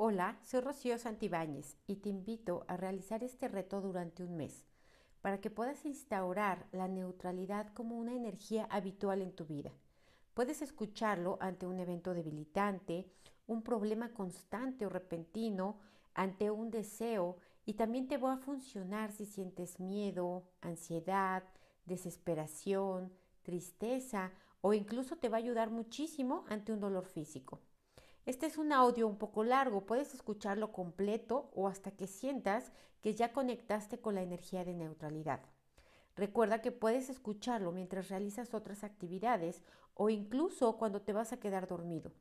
Hola, soy Rocío Santibáñez y te invito a realizar este reto durante un mes para que puedas instaurar la neutralidad como una energía habitual en tu vida. Puedes escucharlo ante un evento debilitante, un problema constante o repentino, ante un deseo y también te va a funcionar si sientes miedo, ansiedad, desesperación, tristeza o incluso te va a ayudar muchísimo ante un dolor físico. Este es un audio un poco largo, puedes escucharlo completo o hasta que sientas que ya conectaste con la energía de neutralidad. Recuerda que puedes escucharlo mientras realizas otras actividades o incluso cuando te vas a quedar dormido.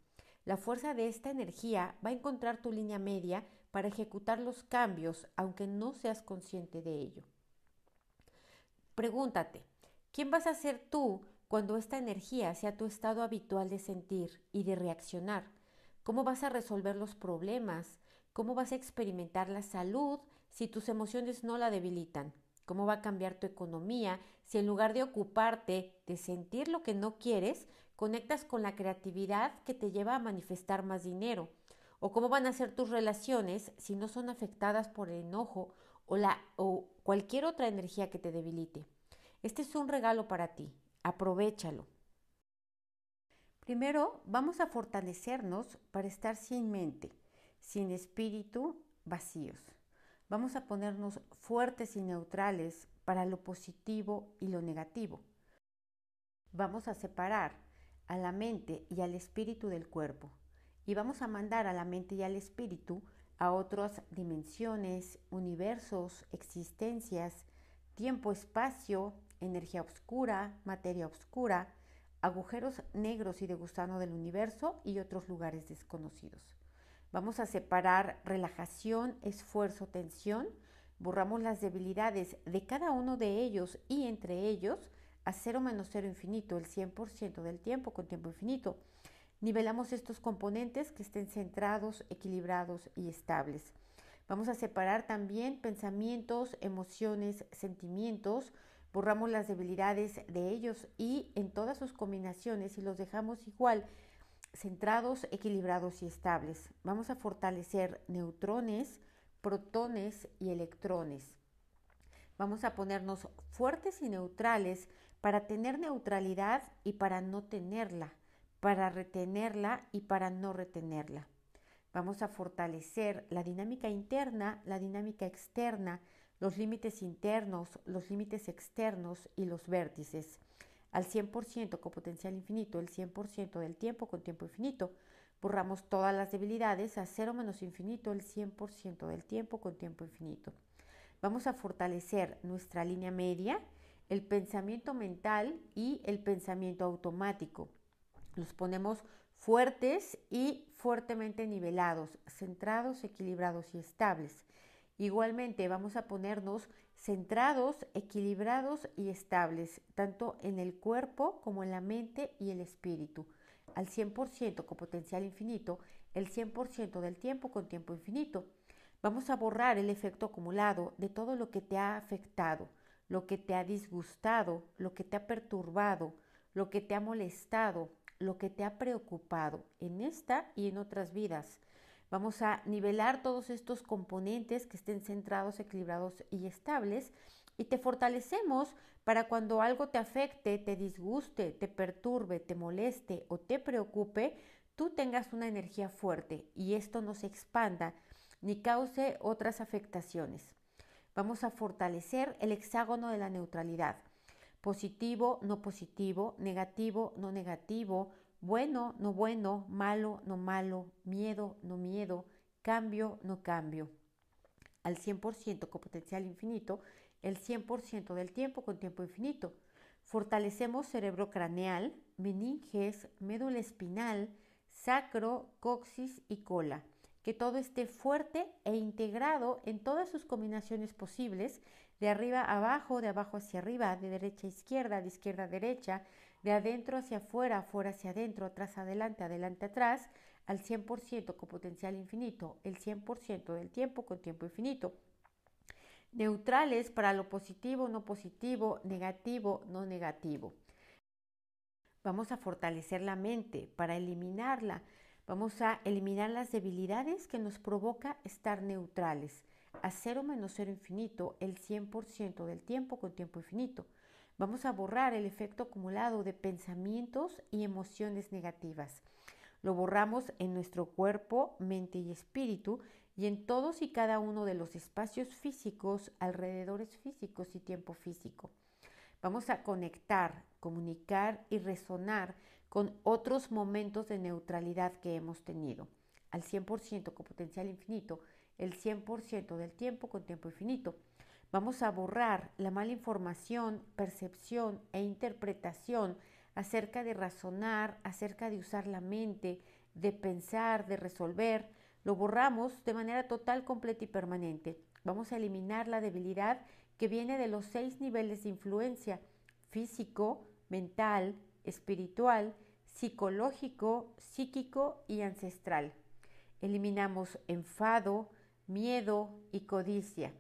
La fuerza de esta energía va a encontrar tu línea media para ejecutar los cambios aunque no seas consciente de ello. Pregúntate, ¿quién vas a ser tú cuando esta energía sea tu estado habitual de sentir y de reaccionar? ¿Cómo vas a resolver los problemas? ¿Cómo vas a experimentar la salud si tus emociones no la debilitan? ¿Cómo va a cambiar tu economía si en lugar de ocuparte de sentir lo que no quieres, conectas con la creatividad que te lleva a manifestar más dinero? ¿O cómo van a ser tus relaciones si no son afectadas por el enojo o, la, o cualquier otra energía que te debilite? Este es un regalo para ti. Aprovechalo. Primero, vamos a fortalecernos para estar sin mente, sin espíritu, vacíos. Vamos a ponernos fuertes y neutrales para lo positivo y lo negativo. Vamos a separar a la mente y al espíritu del cuerpo y vamos a mandar a la mente y al espíritu a otras dimensiones, universos, existencias, tiempo, espacio, energía oscura, materia oscura, agujeros negros y de gusano del universo y otros lugares desconocidos. Vamos a separar relajación, esfuerzo, tensión, borramos las debilidades de cada uno de ellos y entre ellos a cero menos cero infinito, el 100% del tiempo con tiempo infinito. Nivelamos estos componentes que estén centrados, equilibrados y estables. Vamos a separar también pensamientos, emociones, sentimientos, borramos las debilidades de ellos y en todas sus combinaciones y los dejamos igual, centrados, equilibrados y estables. Vamos a fortalecer neutrones, protones y electrones. Vamos a ponernos fuertes y neutrales para tener neutralidad y para no tenerla, para retenerla y para no retenerla. Vamos a fortalecer la dinámica interna, la dinámica externa, los límites internos, los límites externos y los vértices. Al 100% con potencial infinito, el 100% del tiempo con tiempo infinito. Borramos todas las debilidades a cero menos infinito, el 100% del tiempo con tiempo infinito. Vamos a fortalecer nuestra línea media, el pensamiento mental y el pensamiento automático. Los ponemos fuertes y fuertemente nivelados, centrados, equilibrados y estables. Igualmente vamos a ponernos centrados, equilibrados y estables, tanto en el cuerpo como en la mente y el espíritu, al 100% con potencial infinito, el 100% del tiempo con tiempo infinito. Vamos a borrar el efecto acumulado de todo lo que te ha afectado, lo que te ha disgustado, lo que te ha perturbado, lo que te ha molestado, lo que te ha preocupado en esta y en otras vidas Vamos a nivelar todos estos componentes que estén centrados, equilibrados y estables y te fortalecemos para cuando algo te afecte, te disguste, te perturbe, te moleste o te preocupe, tú tengas una energía fuerte y esto no se expanda ni cause otras afectaciones. Vamos a fortalecer el hexágono de la neutralidad. Positivo, no positivo, negativo, no negativo, bueno, no bueno, malo, no malo, miedo, no miedo, cambio, no cambio. Al 100% con potencial infinito, el 100% del tiempo con tiempo infinito. Fortalecemos cerebro craneal, meninges, médula espinal, sacro, coxis y cola. Que todo esté fuerte e integrado en todas sus combinaciones posibles, de arriba a abajo, de abajo hacia arriba, de derecha a izquierda, de izquierda a derecha, de adentro hacia afuera, afuera hacia adentro, atrás adelante, adelante atrás, al 100% con potencial infinito, el 100% del tiempo con tiempo infinito. Neutrales para lo positivo, no positivo, negativo, no negativo. Vamos a fortalecer la mente para eliminarla, Vamos a eliminar las debilidades que nos provoca estar neutrales. A cero menos cero infinito el 100% del tiempo con tiempo infinito. Vamos a borrar el efecto acumulado de pensamientos y emociones negativas. Lo borramos en nuestro cuerpo, mente y espíritu y en todos y cada uno de los espacios físicos, alrededores físicos y tiempo físico. Vamos a conectar, comunicar y resonar con otros momentos de neutralidad que hemos tenido. Al 100% con potencial infinito, el 100% del tiempo con tiempo infinito. Vamos a borrar la mala información, percepción e interpretación acerca de razonar, acerca de usar la mente, de pensar, de resolver. Lo borramos de manera total, completa y permanente. Vamos a eliminar la debilidad que viene de los seis niveles de influencia, físico, mental, espiritual, psicológico, psíquico y ancestral. Eliminamos enfado, miedo y codicia,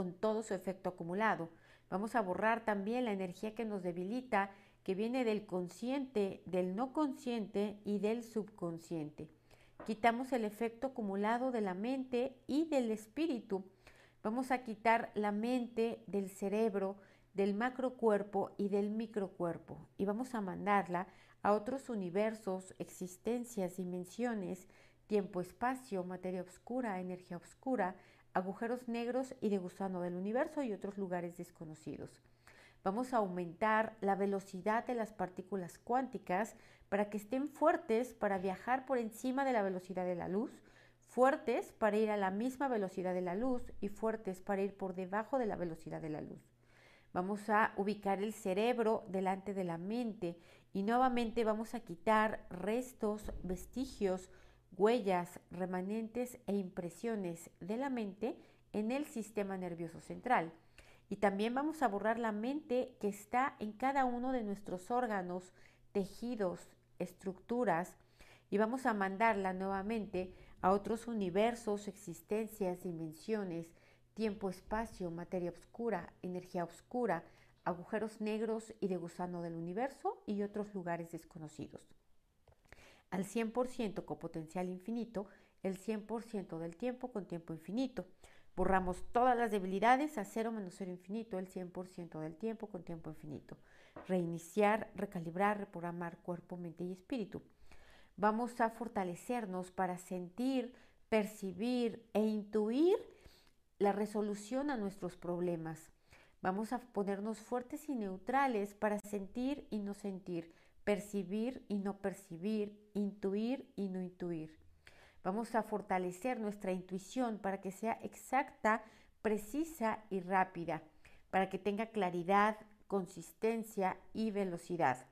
con todo su efecto acumulado. Vamos a borrar también la energía que nos debilita, que viene del consciente, del no consciente y del subconsciente. Quitamos el efecto acumulado de la mente y del espíritu. Vamos a quitar la mente del cerebro, del macrocuerpo y del microcuerpo y vamos a mandarla a otros universos, existencias, dimensiones, tiempo-espacio, materia oscura, energía oscura, agujeros negros y de gusano del universo y otros lugares desconocidos. Vamos a aumentar la velocidad de las partículas cuánticas para que estén fuertes para viajar por encima de la velocidad de la luz, fuertes para ir a la misma velocidad de la luz y fuertes para ir por debajo de la velocidad de la luz. Vamos a ubicar el cerebro delante de la mente y nuevamente vamos a quitar restos, vestigios, huellas, remanentes e impresiones de la mente en el sistema nervioso central. Y también vamos a borrar la mente que está en cada uno de nuestros órganos, tejidos, estructuras, y vamos a mandarla nuevamente a otros universos, existencias, dimensiones, tiempo, espacio, materia oscura, energía oscura, agujeros negros y de gusano del universo y otros lugares desconocidos. Al 100% con potencial infinito, el 100% del tiempo con tiempo infinito. Borramos todas las debilidades a cero menos cero infinito, el 100% del tiempo con tiempo infinito. Reiniciar, recalibrar, reprogramar cuerpo, mente y espíritu. Vamos a fortalecernos para sentir, percibir e intuir la resolución a nuestros problemas. Vamos a ponernos fuertes y neutrales para sentir y no sentir, percibir y no percibir, intuir y no intuir. Vamos a fortalecer nuestra intuición para que sea exacta, precisa y rápida, para que tenga claridad, consistencia y velocidad.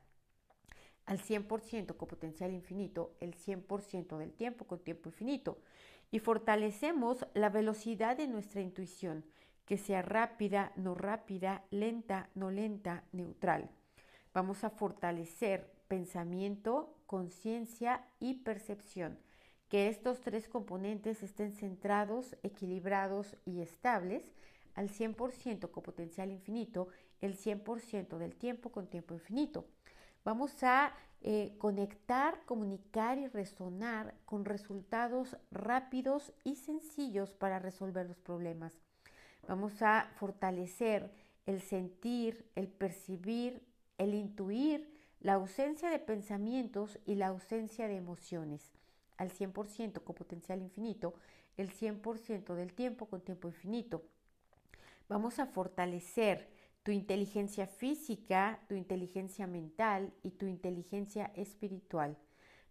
Al 100% con potencial infinito, el 100% del tiempo con tiempo infinito y fortalecemos la velocidad de nuestra intuición, que sea rápida, no rápida, lenta, no lenta, neutral. Vamos a fortalecer pensamiento, conciencia y percepción, que estos tres componentes estén centrados, equilibrados y estables al 100% con potencial infinito, el 100% del tiempo con tiempo infinito. Vamos a eh, conectar, comunicar y resonar con resultados rápidos y sencillos para resolver los problemas. Vamos a fortalecer el sentir, el percibir, el intuir, la ausencia de pensamientos y la ausencia de emociones. Al 100% con potencial infinito, el 100% del tiempo con tiempo infinito. Vamos a fortalecer tu inteligencia física, tu inteligencia mental y tu inteligencia espiritual.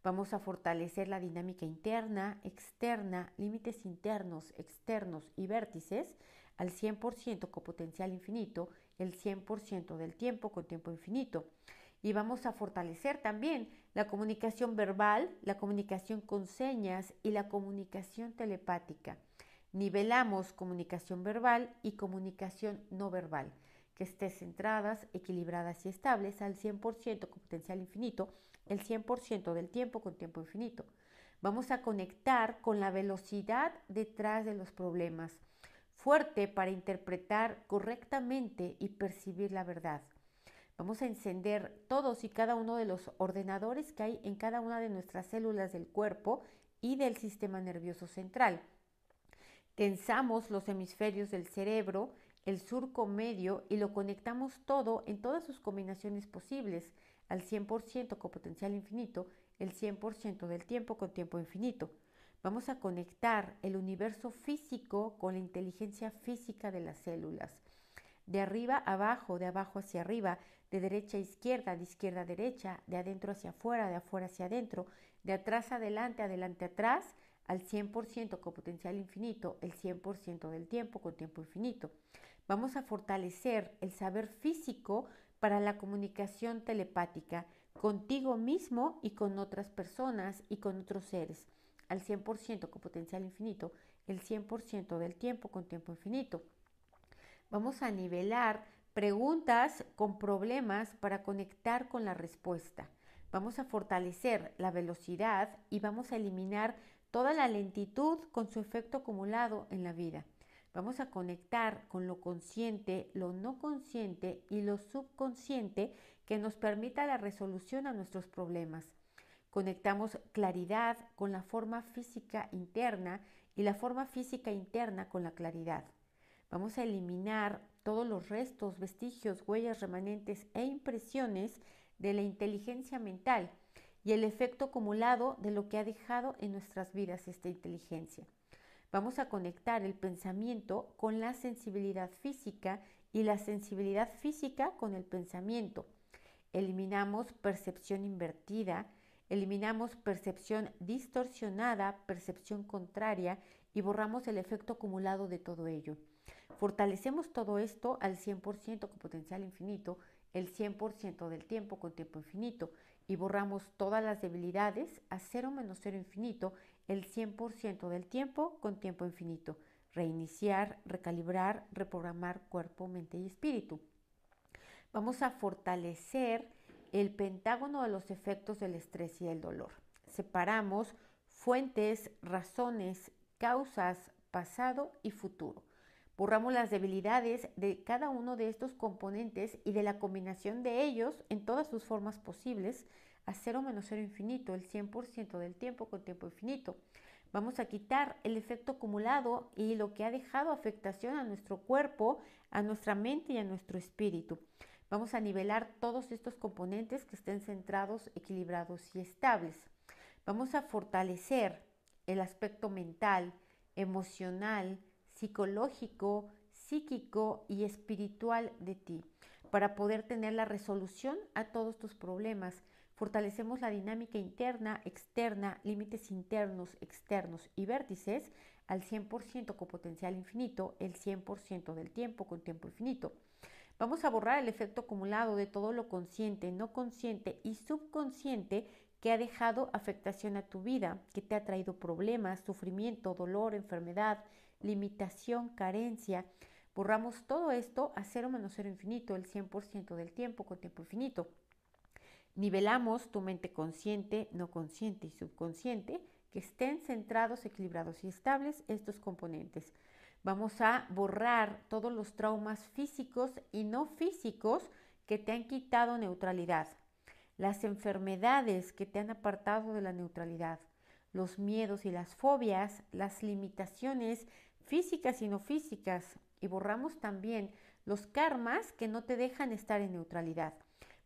Vamos a fortalecer la dinámica interna, externa, límites internos, externos y vértices al 100% con potencial infinito, el 100% del tiempo con tiempo infinito. Y vamos a fortalecer también la comunicación verbal, la comunicación con señas y la comunicación telepática. Nivelamos comunicación verbal y comunicación no verbal que estén centradas, equilibradas y estables al 100% con potencial infinito, el 100% del tiempo con tiempo infinito. Vamos a conectar con la velocidad detrás de los problemas, fuerte para interpretar correctamente y percibir la verdad. Vamos a encender todos y cada uno de los ordenadores que hay en cada una de nuestras células del cuerpo y del sistema nervioso central. Tensamos los hemisferios del cerebro, el surco medio y lo conectamos todo en todas sus combinaciones posibles, al 100% con potencial infinito, el 100% del tiempo con tiempo infinito. Vamos a conectar el universo físico con la inteligencia física de las células. De arriba a abajo, de abajo hacia arriba, de derecha a izquierda, de izquierda a derecha, de adentro hacia afuera, de afuera hacia adentro, de atrás adelante, adelante atrás, al 100% con potencial infinito, el 100% del tiempo con tiempo infinito. Vamos a fortalecer el saber físico para la comunicación telepática contigo mismo y con otras personas y con otros seres al 100% con potencial infinito, el 100% del tiempo con tiempo infinito. Vamos a nivelar preguntas con problemas para conectar con la respuesta. Vamos a fortalecer la velocidad y vamos a eliminar toda la lentitud con su efecto acumulado en la vida. Vamos a conectar con lo consciente, lo no consciente y lo subconsciente que nos permita la resolución a nuestros problemas. Conectamos claridad con la forma física interna y la forma física interna con la claridad. Vamos a eliminar todos los restos, vestigios, huellas remanentes e impresiones de la inteligencia mental y el efecto acumulado de lo que ha dejado en nuestras vidas esta inteligencia. Vamos a conectar el pensamiento con la sensibilidad física y la sensibilidad física con el pensamiento. Eliminamos percepción invertida, Eliminamos percepción distorsionada, percepción contraria y borramos el efecto acumulado de todo ello. Fortalecemos todo esto al 100% con potencial infinito, el 100% del tiempo con tiempo infinito y borramos todas las debilidades a cero menos cero infinito, el 100% del tiempo con tiempo infinito. Reiniciar, recalibrar, reprogramar cuerpo, mente y espíritu. Vamos a fortalecer el pentágono de los efectos del estrés y el dolor. Separamos fuentes, razones, causas, pasado y futuro. Borramos las debilidades de cada uno de estos componentes y de la combinación de ellos en todas sus formas posibles a cero menos cero infinito, el 100% del tiempo con tiempo infinito. Vamos a quitar el efecto acumulado y lo que ha dejado afectación a nuestro cuerpo, a nuestra mente y a nuestro espíritu. Vamos a nivelar todos estos componentes que estén centrados, equilibrados y estables. Vamos a fortalecer el aspecto mental, emocional, psicológico, psíquico y espiritual de ti para poder tener la resolución a todos tus problemas. Fortalecemos la dinámica interna, externa, límites internos, externos y vértices al 100% con potencial infinito, el 100% del tiempo con tiempo infinito. Vamos a borrar el efecto acumulado de todo lo consciente, no consciente y subconsciente que ha dejado afectación a tu vida, que te ha traído problemas, sufrimiento, dolor, enfermedad, limitación, carencia. Borramos todo esto a cero menos cero infinito, el 100% del tiempo con tiempo infinito. Nivelamos tu mente consciente, no consciente y subconsciente, que estén centrados, equilibrados y estables estos componentes. Vamos a borrar todos los traumas físicos y no físicos que te han quitado neutralidad, las enfermedades que te han apartado de la neutralidad, los miedos y las fobias, las limitaciones físicas y no físicas, y borramos también los karmas que no te dejan estar en neutralidad.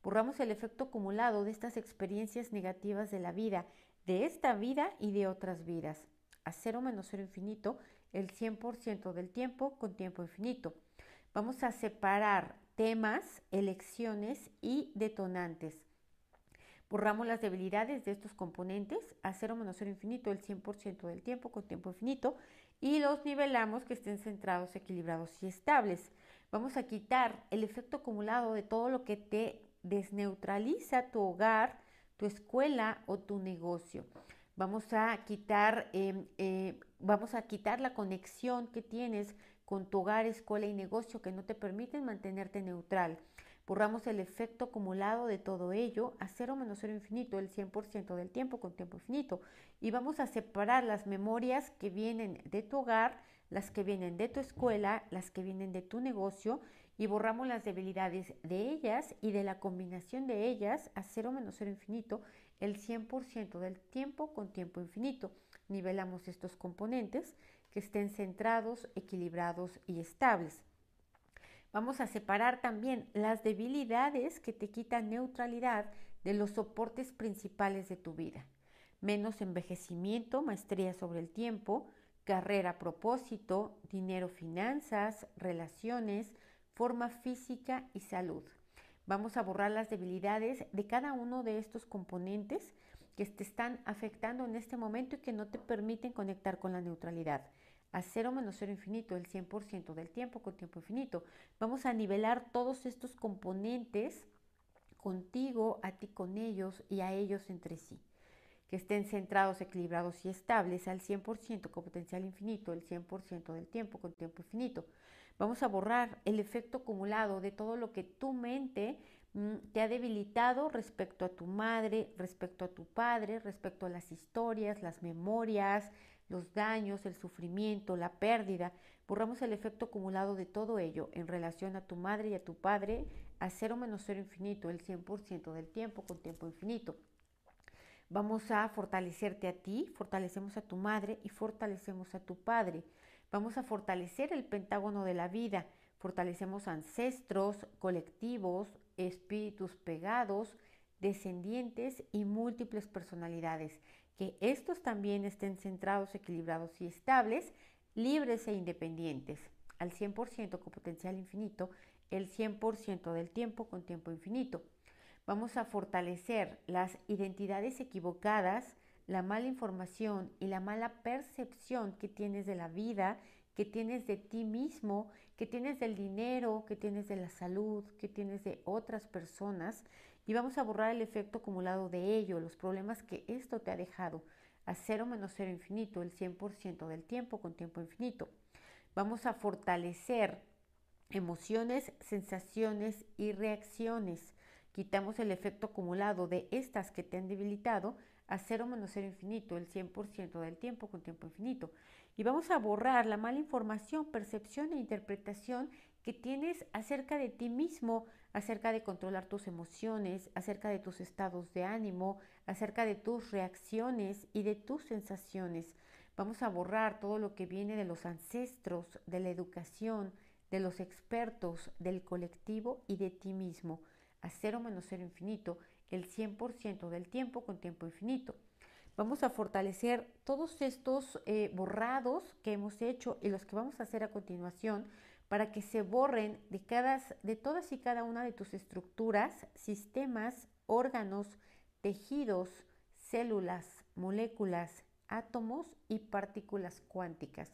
Borramos el efecto acumulado de estas experiencias negativas de la vida, de esta vida y de otras vidas. A cero menos cero infinito el 100% del tiempo con tiempo infinito. Vamos a separar temas, elecciones y detonantes. Borramos las debilidades de estos componentes a 0 menos 0 infinito el 100% del tiempo con tiempo infinito y los nivelamos que estén centrados, equilibrados y estables. Vamos a quitar el efecto acumulado de todo lo que te desneutraliza tu hogar, tu escuela o tu negocio. Vamos a quitar em, eh, Vamos a quitar la conexión que tienes con tu hogar, escuela y negocio que no te permiten mantenerte neutral. Borramos el efecto acumulado de todo ello a cero menos cero infinito, el 100% del tiempo con tiempo infinito. Y vamos a separar las memorias que vienen de tu hogar, las que vienen de tu escuela, las que vienen de tu negocio y borramos las debilidades de ellas y de la combinación de ellas a cero menos cero infinito el 100% del tiempo con tiempo infinito. Nivelamos estos componentes que estén centrados, equilibrados y estables. Vamos a separar también las debilidades que te quitan neutralidad de los soportes principales de tu vida. Menos envejecimiento, maestría sobre el tiempo, carrera, propósito, dinero, finanzas, relaciones, forma física y salud. Vamos a borrar las debilidades de cada uno de estos componentes que te están afectando en este momento y que no te permiten conectar con la neutralidad. A cero menos cero infinito, el 100% del tiempo con tiempo infinito. Vamos a nivelar todos estos componentes contigo, a ti con ellos y a ellos entre sí que estén centrados, equilibrados y estables al 100% con potencial infinito, el 100% del tiempo con tiempo infinito. Vamos a borrar el efecto acumulado de todo lo que tu mente mm, te ha debilitado respecto a tu madre, respecto a tu padre, respecto a las historias, las memorias, los daños, el sufrimiento, la pérdida. Borramos el efecto acumulado de todo ello en relación a tu madre y a tu padre a cero menos cero infinito, el 100% del tiempo con tiempo infinito. Vamos a fortalecerte a ti, fortalecemos a tu madre y fortalecemos a tu padre. Vamos a fortalecer el pentágono de la vida, fortalecemos ancestros, colectivos, espíritus pegados, descendientes y múltiples personalidades. Que estos también estén centrados, equilibrados y estables, libres e independientes, al 100% con potencial infinito, el 100% del tiempo con tiempo infinito. Vamos a fortalecer las identidades equivocadas, la mala información y la mala percepción que tienes de la vida, que tienes de ti mismo, que tienes del dinero, que tienes de la salud, que tienes de otras personas. Y vamos a borrar el efecto acumulado de ello, los problemas que esto te ha dejado a cero menos cero infinito, el 100% del tiempo con tiempo infinito. Vamos a fortalecer emociones, sensaciones y reacciones Quitamos el efecto acumulado de estas que te han debilitado a cero menos cero infinito, el 100% del tiempo con tiempo infinito. Y vamos a borrar la mala información, percepción e interpretación que tienes acerca de ti mismo, acerca de controlar tus emociones, acerca de tus estados de ánimo, acerca de tus reacciones y de tus sensaciones. Vamos a borrar todo lo que viene de los ancestros, de la educación, de los expertos, del colectivo y de ti mismo a cero menos cero infinito el 100% del tiempo con tiempo infinito. Vamos a fortalecer todos estos eh, borrados que hemos hecho y los que vamos a hacer a continuación para que se borren de, cada, de todas y cada una de tus estructuras, sistemas, órganos, tejidos, células, moléculas, átomos y partículas cuánticas.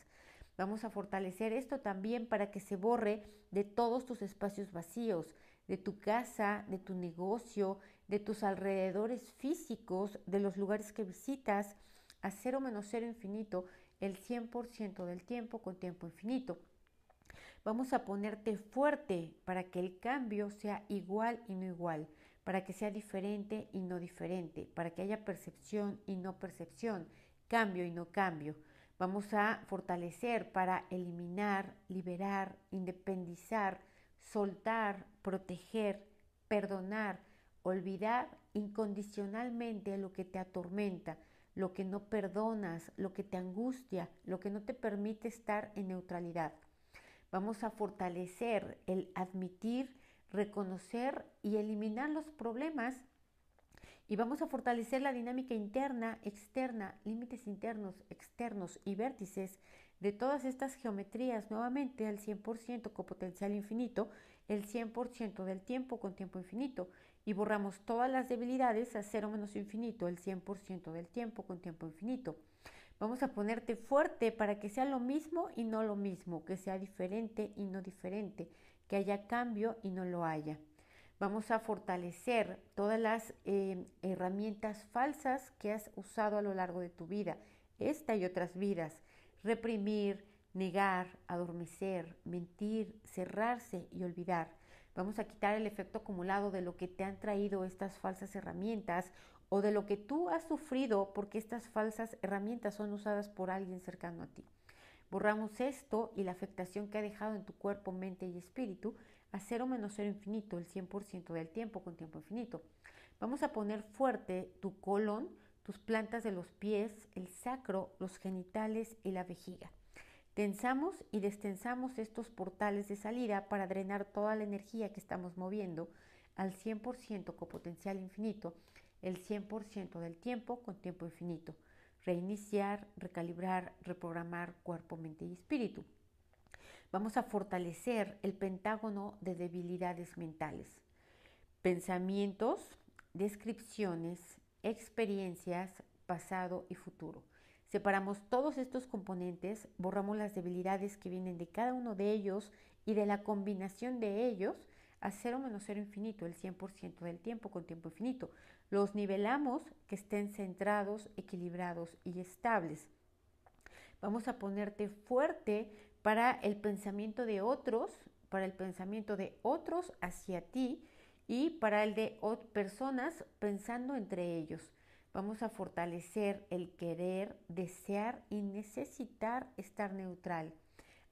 Vamos a fortalecer esto también para que se borre de todos tus espacios vacíos, de tu casa, de tu negocio, de tus alrededores físicos, de los lugares que visitas, a cero menos cero infinito, el 100% del tiempo con tiempo infinito. Vamos a ponerte fuerte para que el cambio sea igual y no igual, para que sea diferente y no diferente, para que haya percepción y no percepción, cambio y no cambio. Vamos a fortalecer para eliminar, liberar, independizar, soltar, proteger, perdonar, olvidar incondicionalmente lo que te atormenta, lo que no perdonas, lo que te angustia, lo que no te permite estar en neutralidad. Vamos a fortalecer el admitir, reconocer y eliminar los problemas y vamos a fortalecer la dinámica interna, externa, límites internos, externos y vértices de todas estas geometrías nuevamente al 100% con potencial infinito, el 100% del tiempo con tiempo infinito y borramos todas las debilidades a cero menos infinito, el 100% del tiempo con tiempo infinito. Vamos a ponerte fuerte para que sea lo mismo y no lo mismo, que sea diferente y no diferente, que haya cambio y no lo haya. Vamos a fortalecer todas las eh, herramientas falsas que has usado a lo largo de tu vida, esta y otras vidas reprimir, negar, adormecer, mentir, cerrarse y olvidar. Vamos a quitar el efecto acumulado de lo que te han traído estas falsas herramientas o de lo que tú has sufrido porque estas falsas herramientas son usadas por alguien cercano a ti. Borramos esto y la afectación que ha dejado en tu cuerpo, mente y espíritu a cero menos cero infinito, el 100% del tiempo con tiempo infinito. Vamos a poner fuerte tu colon, tus plantas de los pies, el sacro, los genitales y la vejiga. Tensamos y destensamos estos portales de salida para drenar toda la energía que estamos moviendo al 100% con potencial infinito, el 100% del tiempo con tiempo infinito. Reiniciar, recalibrar, reprogramar cuerpo, mente y espíritu. Vamos a fortalecer el pentágono de debilidades mentales. Pensamientos, descripciones, experiencias, pasado y futuro. Separamos todos estos componentes, borramos las debilidades que vienen de cada uno de ellos y de la combinación de ellos a cero menos cero infinito, el 100% del tiempo con tiempo infinito. Los nivelamos que estén centrados, equilibrados y estables. Vamos a ponerte fuerte para el pensamiento de otros, para el pensamiento de otros hacia ti y para el de personas pensando entre ellos. Vamos a fortalecer el querer, desear y necesitar estar neutral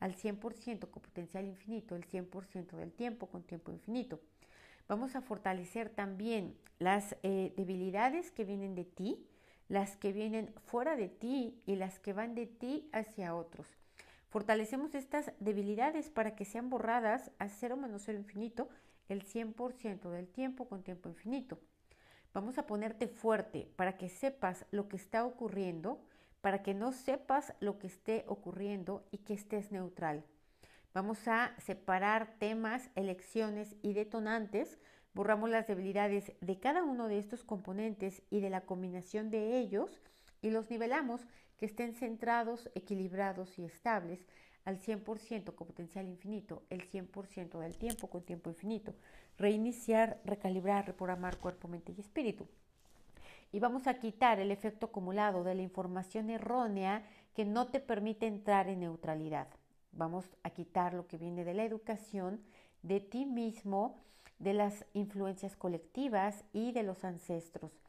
al 100% con potencial infinito, el 100% del tiempo con tiempo infinito. Vamos a fortalecer también las eh, debilidades que vienen de ti, las que vienen fuera de ti y las que van de ti hacia otros. Fortalecemos estas debilidades para que sean borradas a cero menos cero infinito el 100% del tiempo con tiempo infinito. Vamos a ponerte fuerte para que sepas lo que está ocurriendo, para que no sepas lo que esté ocurriendo y que estés neutral. Vamos a separar temas, elecciones y detonantes. Borramos las debilidades de cada uno de estos componentes y de la combinación de ellos y los nivelamos que estén centrados, equilibrados y estables al 100% con potencial infinito, el 100% del tiempo con tiempo infinito. Reiniciar, recalibrar, reprogramar cuerpo, mente y espíritu. Y vamos a quitar el efecto acumulado de la información errónea que no te permite entrar en neutralidad. Vamos a quitar lo que viene de la educación, de ti mismo, de las influencias colectivas y de los ancestros.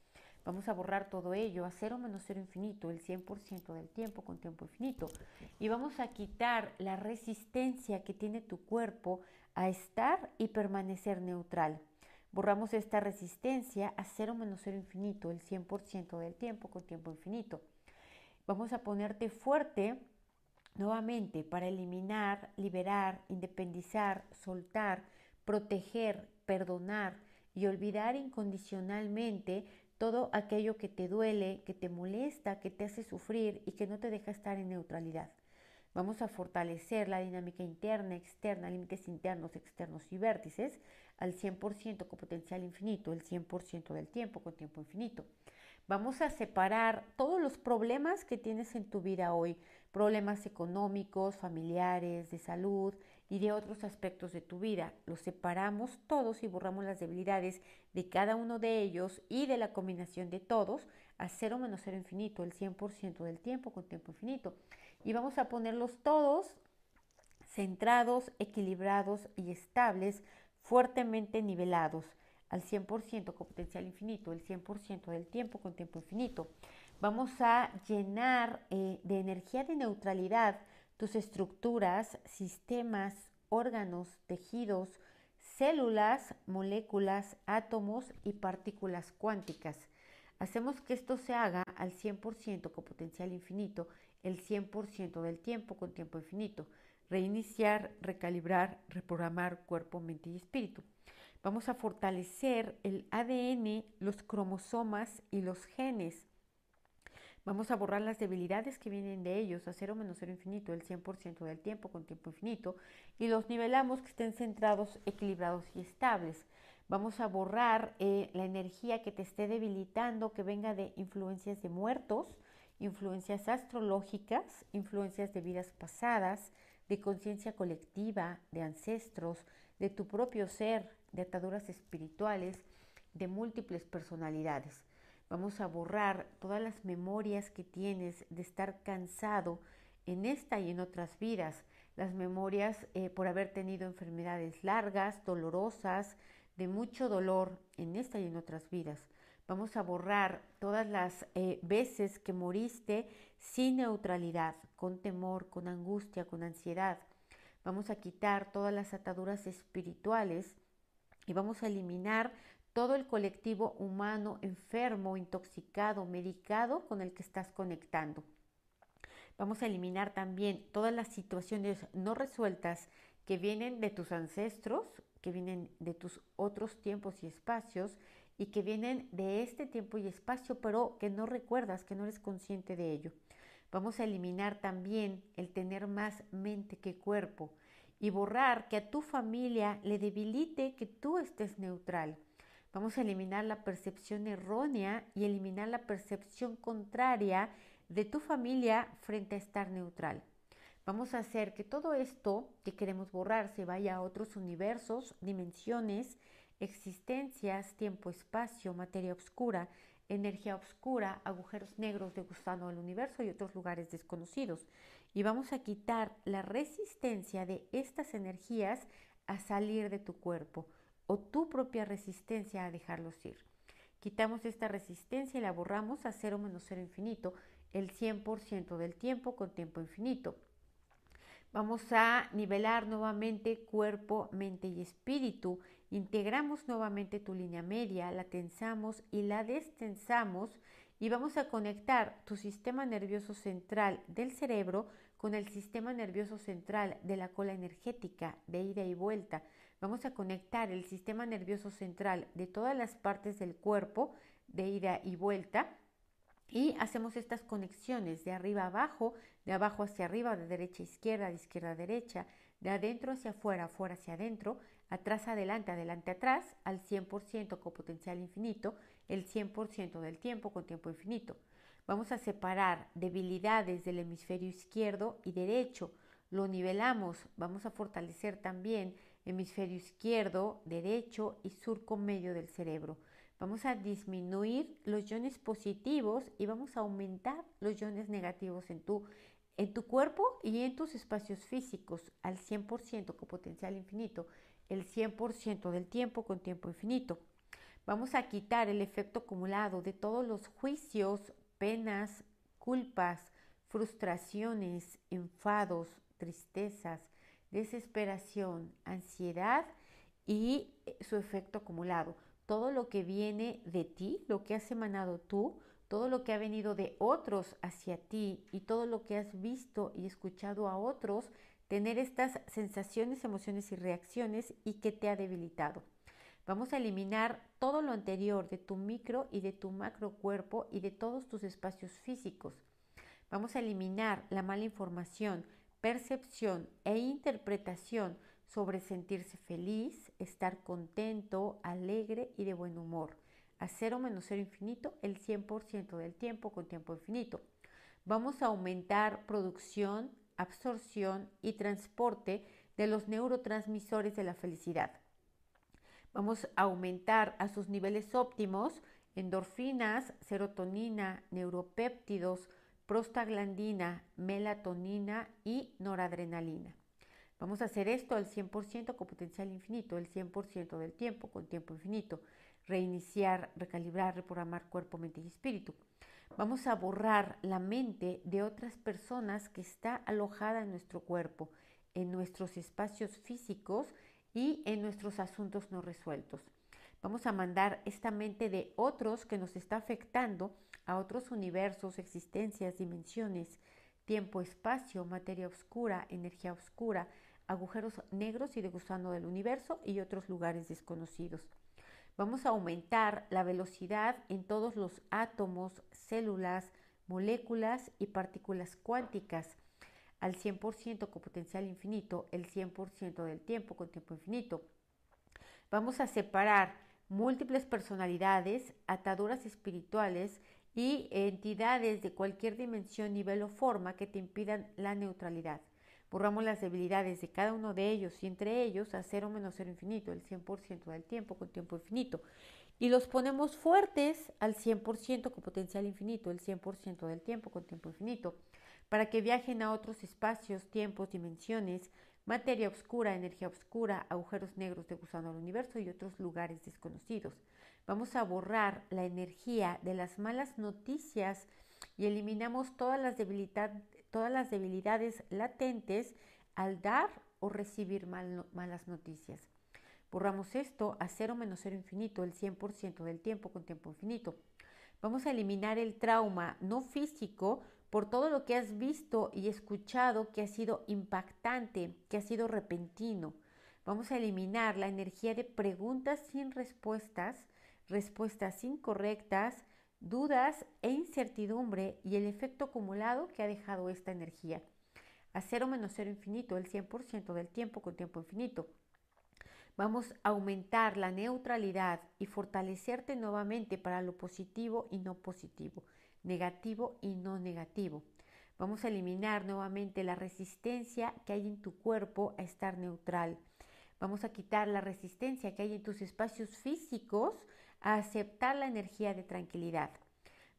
Vamos a borrar todo ello a cero menos cero infinito, el 100% del tiempo con tiempo infinito. Y vamos a quitar la resistencia que tiene tu cuerpo a estar y permanecer neutral. Borramos esta resistencia a cero menos cero infinito, el 100% del tiempo con tiempo infinito. Vamos a ponerte fuerte nuevamente para eliminar, liberar, independizar, soltar, proteger, perdonar y olvidar incondicionalmente todo aquello que te duele, que te molesta, que te hace sufrir y que no te deja estar en neutralidad. Vamos a fortalecer la dinámica interna, externa, límites internos, externos y vértices al 100% con potencial infinito, el 100% del tiempo con tiempo infinito. Vamos a separar todos los problemas que tienes en tu vida hoy, problemas económicos, familiares, de salud, y de otros aspectos de tu vida. Los separamos todos y borramos las debilidades de cada uno de ellos y de la combinación de todos a cero menos cero infinito, el 100% del tiempo con tiempo infinito. Y vamos a ponerlos todos centrados, equilibrados y estables, fuertemente nivelados al 100% con potencial infinito, el 100% del tiempo con tiempo infinito. Vamos a llenar eh, de energía de neutralidad tus estructuras, sistemas, órganos, tejidos, células, moléculas, átomos y partículas cuánticas. Hacemos que esto se haga al 100% con potencial infinito, el 100% del tiempo con tiempo infinito. Reiniciar, recalibrar, reprogramar cuerpo, mente y espíritu. Vamos a fortalecer el ADN, los cromosomas y los genes Vamos a borrar las debilidades que vienen de ellos a cero menos cero infinito, el 100% del tiempo con tiempo infinito, y los nivelamos que estén centrados, equilibrados y estables. Vamos a borrar eh, la energía que te esté debilitando, que venga de influencias de muertos, influencias astrológicas, influencias de vidas pasadas, de conciencia colectiva, de ancestros, de tu propio ser, de ataduras espirituales, de múltiples personalidades. Vamos a borrar todas las memorias que tienes de estar cansado en esta y en otras vidas. Las memorias eh, por haber tenido enfermedades largas, dolorosas, de mucho dolor en esta y en otras vidas. Vamos a borrar todas las eh, veces que moriste sin neutralidad, con temor, con angustia, con ansiedad. Vamos a quitar todas las ataduras espirituales y vamos a eliminar todo el colectivo humano enfermo, intoxicado, medicado con el que estás conectando. Vamos a eliminar también todas las situaciones no resueltas que vienen de tus ancestros, que vienen de tus otros tiempos y espacios y que vienen de este tiempo y espacio, pero que no recuerdas, que no eres consciente de ello. Vamos a eliminar también el tener más mente que cuerpo y borrar que a tu familia le debilite que tú estés neutral. Vamos a eliminar la percepción errónea y eliminar la percepción contraria de tu familia frente a estar neutral. Vamos a hacer que todo esto que queremos borrar se vaya a otros universos, dimensiones, existencias, tiempo, espacio, materia oscura, energía oscura, agujeros negros de gusano del universo y otros lugares desconocidos. Y vamos a quitar la resistencia de estas energías a salir de tu cuerpo o tu propia resistencia a dejarlos ir. Quitamos esta resistencia y la borramos a cero menos cero infinito, el 100% del tiempo con tiempo infinito. Vamos a nivelar nuevamente cuerpo, mente y espíritu. Integramos nuevamente tu línea media, la tensamos y la destensamos y vamos a conectar tu sistema nervioso central del cerebro con el sistema nervioso central de la cola energética de ida y vuelta. Vamos a conectar el sistema nervioso central de todas las partes del cuerpo de ida y vuelta y hacemos estas conexiones de arriba a abajo, de abajo hacia arriba, de derecha a izquierda, de izquierda a derecha, de adentro hacia afuera, afuera hacia adentro, atrás adelante, adelante atrás, al 100% con potencial infinito, el 100% del tiempo con tiempo infinito. Vamos a separar debilidades del hemisferio izquierdo y derecho. Lo nivelamos. Vamos a fortalecer también hemisferio izquierdo, derecho y surco medio del cerebro. Vamos a disminuir los iones positivos y vamos a aumentar los iones negativos en tu, en tu cuerpo y en tus espacios físicos al 100% con potencial infinito, el 100% del tiempo con tiempo infinito. Vamos a quitar el efecto acumulado de todos los juicios, penas, culpas, frustraciones, enfados, tristezas, desesperación, ansiedad y su efecto acumulado. Todo lo que viene de ti, lo que has emanado tú, todo lo que ha venido de otros hacia ti y todo lo que has visto y escuchado a otros, tener estas sensaciones, emociones y reacciones y que te ha debilitado. Vamos a eliminar todo lo anterior de tu micro y de tu macro cuerpo y de todos tus espacios físicos. Vamos a eliminar la mala información, percepción e interpretación sobre sentirse feliz, estar contento, alegre y de buen humor. A cero menos cero infinito el 100% del tiempo con tiempo infinito. Vamos a aumentar producción, absorción y transporte de los neurotransmisores de la felicidad. Vamos a aumentar a sus niveles óptimos endorfinas, serotonina, neuropéptidos, prostaglandina, melatonina y noradrenalina. Vamos a hacer esto al 100% con potencial infinito, el 100% del tiempo con tiempo infinito. Reiniciar, recalibrar, reprogramar cuerpo, mente y espíritu. Vamos a borrar la mente de otras personas que está alojada en nuestro cuerpo, en nuestros espacios físicos y en nuestros asuntos no resueltos. Vamos a mandar esta mente de otros que nos está afectando a otros universos, existencias, dimensiones, tiempo, espacio, materia oscura, energía oscura, agujeros negros y de gusano del universo y otros lugares desconocidos. Vamos a aumentar la velocidad en todos los átomos, células, moléculas y partículas cuánticas al 100% con potencial infinito, el 100% del tiempo con tiempo infinito. Vamos a separar múltiples personalidades, ataduras espirituales y entidades de cualquier dimensión, nivel o forma que te impidan la neutralidad. Borramos las debilidades de cada uno de ellos y entre ellos a cero menos cero infinito, el 100% del tiempo con tiempo infinito. Y los ponemos fuertes al 100% con potencial infinito, el 100% del tiempo con tiempo infinito para que viajen a otros espacios, tiempos, dimensiones, materia oscura, energía oscura, agujeros negros de gusano del universo y otros lugares desconocidos. Vamos a borrar la energía de las malas noticias y eliminamos todas las, todas las debilidades latentes al dar o recibir malas noticias. Borramos esto a cero menos cero infinito el 100% del tiempo con tiempo infinito. Vamos a eliminar el trauma no físico por todo lo que has visto y escuchado que ha sido impactante, que ha sido repentino. Vamos a eliminar la energía de preguntas sin respuestas, respuestas incorrectas, dudas e incertidumbre y el efecto acumulado que ha dejado esta energía. A cero menos cero infinito, el 100% del tiempo con tiempo infinito. Vamos a aumentar la neutralidad y fortalecerte nuevamente para lo positivo y no positivo, negativo y no negativo. Vamos a eliminar nuevamente la resistencia que hay en tu cuerpo a estar neutral. Vamos a quitar la resistencia que hay en tus espacios físicos a aceptar la energía de tranquilidad.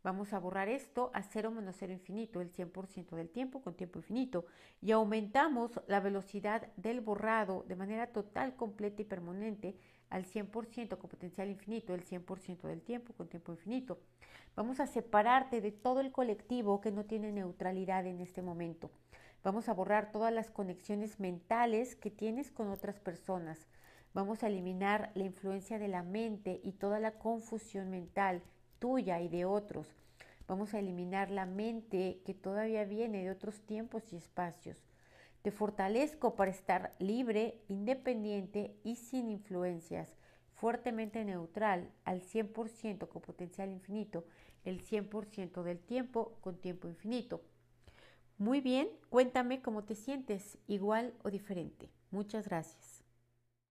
Vamos a borrar esto a cero menos cero infinito, el 100% del tiempo con tiempo infinito. Y aumentamos la velocidad del borrado de manera total, completa y permanente al 100% con potencial infinito, el 100% del tiempo con tiempo infinito. Vamos a separarte de todo el colectivo que no tiene neutralidad en este momento. Vamos a borrar todas las conexiones mentales que tienes con otras personas. Vamos a eliminar la influencia de la mente y toda la confusión mental tuya y de otros. Vamos a eliminar la mente que todavía viene de otros tiempos y espacios. Te fortalezco para estar libre, independiente y sin influencias, fuertemente neutral, al 100% con potencial infinito, el 100% del tiempo con tiempo infinito. Muy bien, cuéntame cómo te sientes, igual o diferente. Muchas gracias.